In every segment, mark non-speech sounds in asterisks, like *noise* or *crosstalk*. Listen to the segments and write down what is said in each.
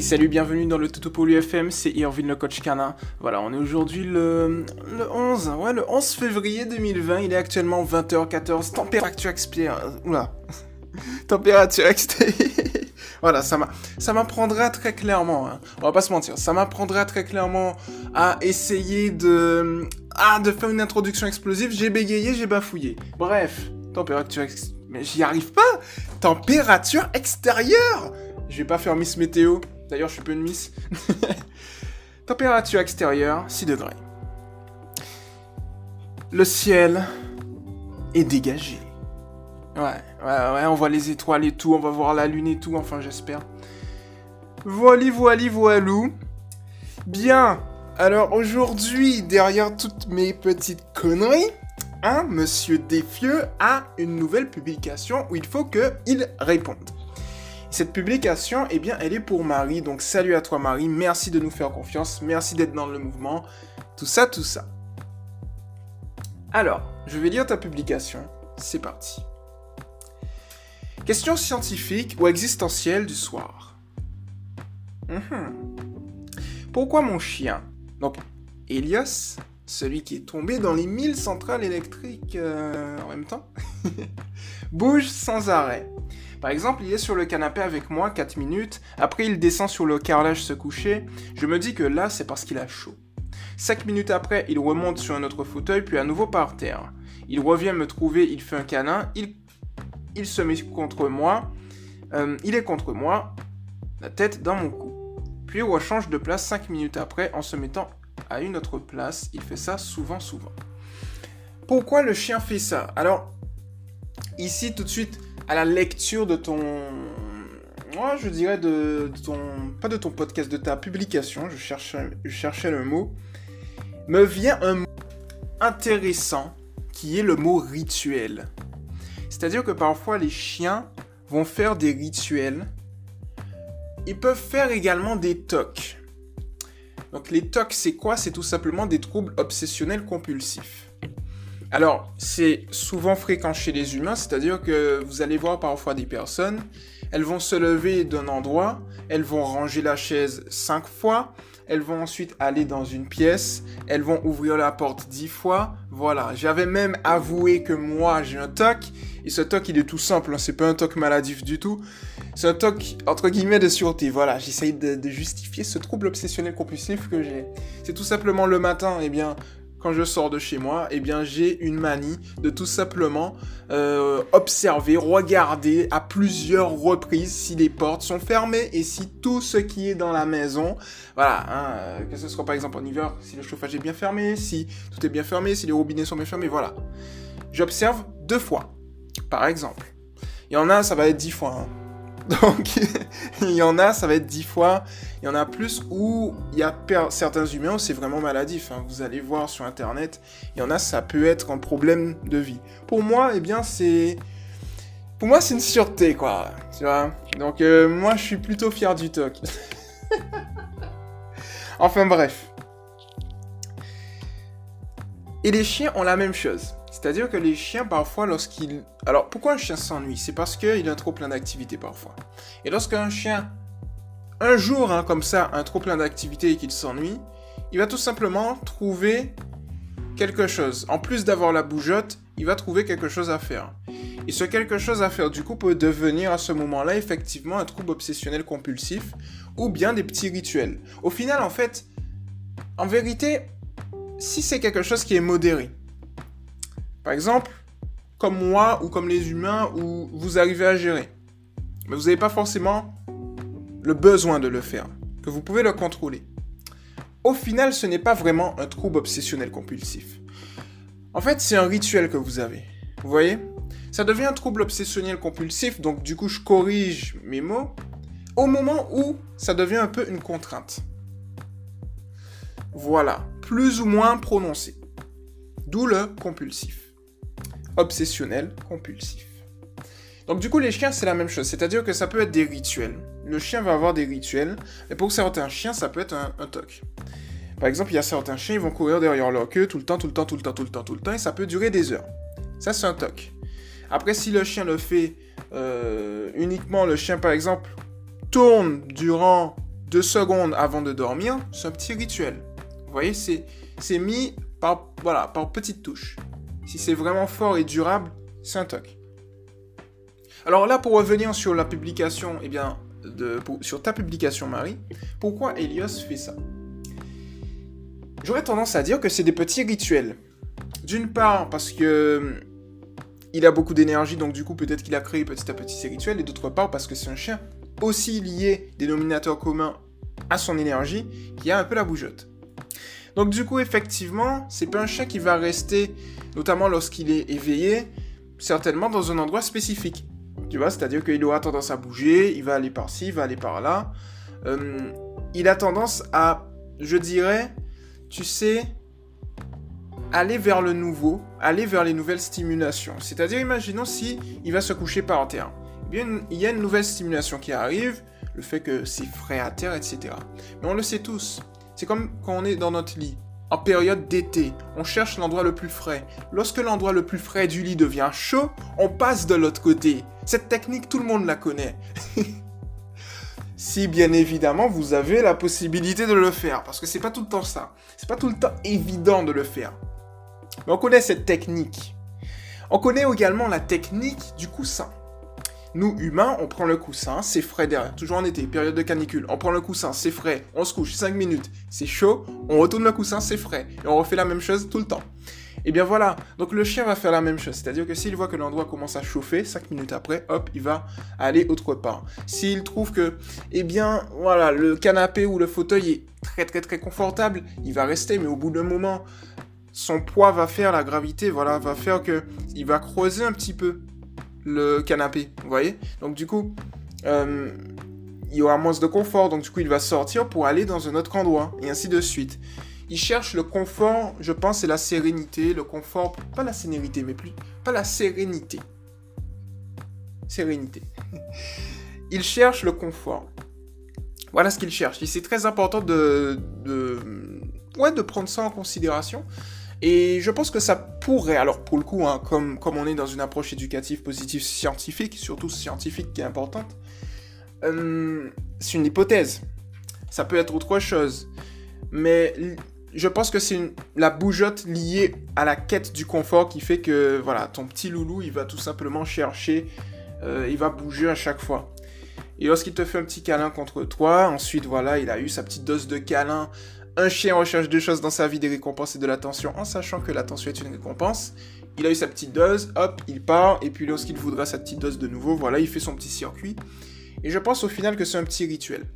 Salut, bienvenue dans le Toto pour l'UFM, c'est Irvine le coach canin. Voilà, on est aujourd'hui le, le 11, ouais, le 11 février 2020, il est actuellement 20h14, température extérieure, oula, *laughs* température extérieure, *laughs* voilà, ça m'apprendra très clairement, hein. on va pas se mentir, ça m'apprendra très clairement à essayer de, ah, de faire une introduction explosive, j'ai bégayé, j'ai bafouillé. Bref, température extérieure, mais j'y arrive pas Température extérieure Je vais pas faire Miss Météo, D'ailleurs, je suis peu une miss. *laughs* Température extérieure, 6 degrés. Le ciel est dégagé. Ouais, ouais, ouais, on voit les étoiles et tout, on va voir la lune et tout, enfin j'espère. Voili, voili, voilou. Bien, alors aujourd'hui, derrière toutes mes petites conneries, hein, Monsieur Defieux a une nouvelle publication où il faut qu'il réponde. Cette publication, eh bien, elle est pour Marie. Donc, salut à toi, Marie. Merci de nous faire confiance. Merci d'être dans le mouvement. Tout ça, tout ça. Alors, je vais lire ta publication. C'est parti. Question scientifique ou existentielle du soir. Mhm. Pourquoi mon chien, donc Elias, celui qui est tombé dans les mille centrales électriques euh, en même temps, *laughs* bouge sans arrêt par exemple, il est sur le canapé avec moi 4 minutes, après il descend sur le carrelage se coucher, je me dis que là c'est parce qu'il a chaud. 5 minutes après, il remonte sur un autre fauteuil, puis à nouveau par terre. Il revient me trouver, il fait un câlin, il, il se met contre moi, euh, il est contre moi, la tête dans mon cou. Puis il rechange de place 5 minutes après en se mettant à une autre place. Il fait ça souvent, souvent. Pourquoi le chien fait ça? Alors, ici tout de suite, à la lecture de ton... Moi, je dirais de, ton... Pas de ton podcast, de ta publication, je cherchais, je cherchais le mot. Me vient un mot intéressant qui est le mot rituel. C'est-à-dire que parfois les chiens vont faire des rituels. Ils peuvent faire également des tocs. Donc les tocs, c'est quoi? C'est tout simplement des troubles obsessionnels compulsifs. Alors, c'est souvent fréquent chez les humains, c'est-à-dire que vous allez voir parfois des personnes, elles vont se lever d'un endroit, elles vont ranger la chaise cinq fois, elles vont ensuite aller dans une pièce, elles vont ouvrir la porte dix fois. Voilà, j'avais même avoué que moi j'ai un toc, et ce toc il est tout simple, hein, c'est pas un toc maladif du tout, c'est un toc entre guillemets de sûreté. Voilà, j'essaye de, de, justifier ce trouble obsessionnel compulsif que j'ai. C'est tout simplement le matin, eh bien, quand je sors de chez moi, eh bien j'ai une manie de tout simplement euh, observer, regarder à plusieurs reprises si les portes sont fermées et si tout ce qui est dans la maison, voilà, hein, euh, que ce soit par exemple en hiver, si le chauffage est bien fermé, si tout est bien fermé, si les robinets sont bien fermés, voilà. J'observe deux fois, par exemple. Il y en a, ça va être dix fois. Hein. Donc, *laughs* il y en a, ça va être dix fois. Il y en a plus où il y a certains humains où c'est vraiment maladif. Hein. Vous allez voir sur Internet. Il y en a, ça peut être un problème de vie. Pour moi, eh bien, c'est... Pour moi, c'est une sûreté, quoi. Tu vois? Donc, euh, moi, je suis plutôt fier du TOC. *laughs* enfin, bref. Et les chiens ont la même chose. C'est-à-dire que les chiens, parfois, lorsqu'ils... Alors, pourquoi un chien s'ennuie? C'est parce qu'il a trop plein d'activités, parfois. Et lorsqu'un chien, un jour, hein, comme ça, a un trop plein d'activités et qu'il s'ennuie, il va tout simplement trouver quelque chose. En plus d'avoir la bougeotte, il va trouver quelque chose à faire. Et ce quelque chose à faire, du coup, peut devenir à ce moment-là, effectivement, un trouble obsessionnel compulsif ou bien des petits rituels. Au final, en fait, en vérité, si c'est quelque chose qui est modéré, par exemple, comme moi ou comme les humains, où vous arrivez à gérer. Mais vous n'avez pas forcément le besoin de le faire, que vous pouvez le contrôler. Au final, ce n'est pas vraiment un trouble obsessionnel compulsif. En fait, c'est un rituel que vous avez. Vous voyez? Ça devient un trouble obsessionnel compulsif, donc du coup, je corrige mes mots au moment où ça devient un peu une contrainte. Voilà, plus ou moins prononcé. D'où le compulsif obsessionnel compulsif. Donc du coup, les chiens, c'est la même chose. C'est-à-dire que ça peut être des rituels. Le chien va avoir des rituels. Et pour certains chiens, ça peut être un, toc. Par exemple, il y a certains chiens, ils vont courir derrière leur queue tout le temps, tout le temps, tout le temps, tout le temps, tout le temps. Et ça peut durer des heures. Ça, c'est un toc. Après, si le chien le fait euh, uniquement, le chien, par exemple, tourne durant deux secondes avant de dormir, c'est un petit rituel. Vous voyez, c'est mis par, voilà, par petites touches. Si c'est vraiment fort et durable, c'est un toc. Alors là, pour revenir sur eh ta publication, Marie, pourquoi Elios fait ça? J'aurais tendance à dire que c'est des petits rituels. D'une part, parce que il a beaucoup d'énergie, donc du coup, peut-être qu'il a créé petit à petit ces rituels, et d'autre part, parce que c'est un chien aussi lié, dénominateur commun, à son énergie, qui a un peu la bougeotte. Donc du coup, effectivement, c'est pas un chien qui va rester, notamment lorsqu'il est éveillé, certainement dans un endroit spécifique. Tu vois, c'est-à-dire qu'il aura tendance à bouger, il va aller par-ci, il va aller par-là. Euh, il a tendance à, je dirais, tu sais, aller vers le nouveau, aller vers les nouvelles stimulations. C'est-à-dire, imaginons si il va se coucher par terre. Eh bien, il y a une nouvelle stimulation qui arrive, le fait que c'est frais à terre, etc. Mais on le sait tous. C'est comme quand on est dans notre lit. En période d'été, on cherche l'endroit le plus frais. Lorsque l'endroit le plus frais du lit devient chaud, on passe de l'autre côté. Cette technique, tout le monde la connaît. *laughs* si bien évidemment vous avez la possibilité de le faire, parce que c'est pas tout le temps ça. C'est pas tout le temps évident de le faire. Mais on connaît cette technique. On connaît également la technique du coussin. Nous, humains, on prend le coussin, c'est frais derrière, toujours en été, période de canicule. On prend le coussin, c'est frais, on se couche 5 minutes, c'est chaud, on retourne le coussin, c'est frais. Et on refait la même chose tout le temps. Et bien voilà, donc le chien va faire la même chose. C'est-à-dire que s'il voit que l'endroit commence à chauffer, 5 minutes après, hop, il va aller autre part. S'il trouve que, eh bien, voilà, le canapé ou le fauteuil est très très très confortable, il va rester, mais au bout d'un moment, son poids va faire, la gravité, voilà, va faire que il va creuser un petit peu le canapé, vous voyez Donc du coup, euh, il y aura moins de confort, donc du coup il va sortir pour aller dans un autre endroit, et ainsi de suite. Il cherche le confort, je pense, c'est la sérénité, le confort, pas la sénérité, mais plus, pas la sérénité. Sérénité. *laughs* il cherche le confort. Voilà ce qu'il cherche. Et c'est très important de, ouais, de prendre ça en considération. Et je pense que ça pourrait, alors pour le coup, hein, comme, comme on est dans une approche éducative positive scientifique, surtout scientifique qui est importante, euh, c'est une hypothèse. Ça peut être autre chose. Mais je pense que c'est la bougeotte liée à la quête du confort qui fait que voilà, ton petit loulou, il va tout simplement chercher, euh, il va bouger à chaque fois. Et lorsqu'il te fait un petit câlin contre toi, ensuite voilà, il a eu sa petite dose de câlin un chien recherche deux choses dans sa vie, des récompenses et de l'attention, en sachant que l'attention est une récompense. Il a eu sa petite dose, hop, il part, et puis lorsqu'il voudra sa petite dose de nouveau, voilà, il fait son petit circuit. Et je pense au final que c'est un petit rituel.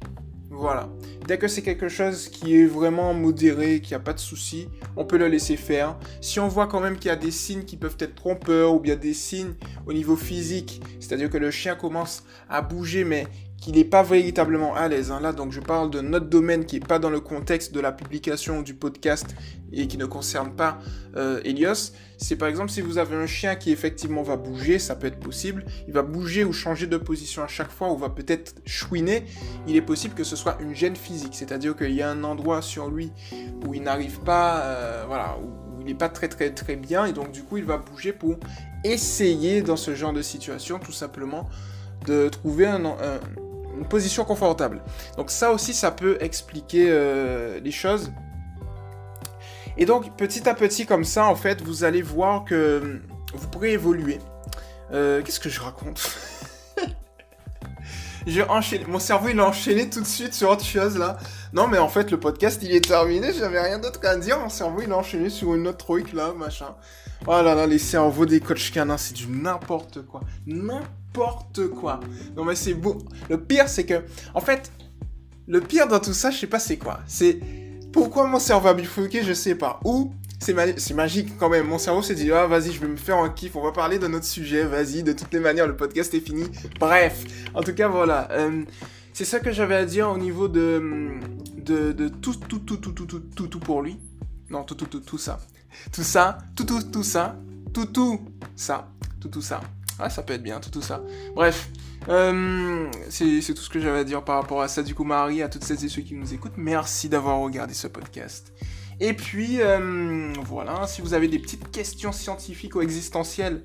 Voilà. Dès que c'est quelque chose qui est vraiment modéré, qui a pas de souci, on peut le laisser faire. Si on voit quand même qu'il y a des signes qui peuvent être trompeurs ou bien des signes au niveau physique, c'est-à-dire que le chien commence à bouger mais qu'il n'est pas véritablement à l'aise. Hein. Là, donc, je parle de notre domaine qui n'est pas dans le contexte de la publication du podcast et qui ne concerne pas euh, Elios. C'est par exemple si vous avez un chien qui effectivement va bouger, ça peut être possible. Il va bouger ou changer de position à chaque fois ou va peut-être chouiner. Il est possible que ce soit une gêne physique, c'est-à-dire qu'il y a un endroit sur lui où il n'arrive pas, euh, voilà, où il n'est pas très très très bien et donc du coup il va bouger pour essayer dans ce genre de situation tout simplement de trouver un, position confortable. Donc ça aussi, ça peut expliquer euh, les choses. Et donc, petit à petit, comme ça, en fait, vous allez voir que hum, vous pourrez évoluer. Euh, qu'est-ce que je raconte? *laughs* Mon cerveau, il a enchaîné tout de suite sur autre chose, là. Non, mais en fait, le podcast, il est terminé. J'avais rien d'autre à dire. Mon cerveau, il a enchaîné sur une autre truc, là, machin. Oh là là, les cerveaux des coachs canins, c'est du n'importe quoi. N'importe quoi. Non mais c'est beau. Le pire c'est que, en fait, le pire dans tout ça, je sais pas c'est quoi. C'est pourquoi mon cerveau a bifurqué, je sais pas. Ou c'est magique quand même. Mon cerveau s'est dit, ah vas-y, je vais me faire un kiff, on va parler de notre sujet, vas-y, de toutes les manières, le podcast est fini. Bref, en tout cas, voilà. Euh, c'est ça que j'avais à dire au niveau de, de, de tout, tout, tout, tout, tout, tout, tout, tout pour lui. Non, tout, tout, tout, tout ça. Tout ça, tout, tout, tout ça, tout, tout ça, tout, tout ça. Ah, ça peut être bien, tout, tout ça. Bref, euh, c'est tout ce que j'avais à dire par rapport à ça. Du coup, Marie, à toutes celles et ceux qui nous écoutent, merci d'avoir regardé ce podcast. Et puis, euh, voilà, si vous avez des petites questions scientifiques ou existentielles,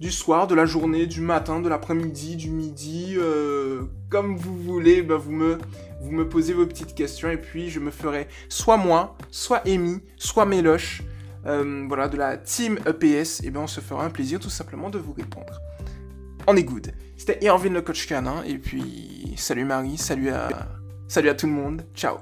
du soir, de la journée, du matin, de l'après-midi, du midi, euh, comme vous voulez, bah, vous, me, vous me posez vos petites questions et puis je me ferai soit moi, soit Amy, soit Méloche, euh, voilà, de la team EPS, et bien on se fera un plaisir tout simplement de vous répondre. On est good. C'était Irvin le coach canin, et puis salut Marie, salut à, salut à tout le monde, ciao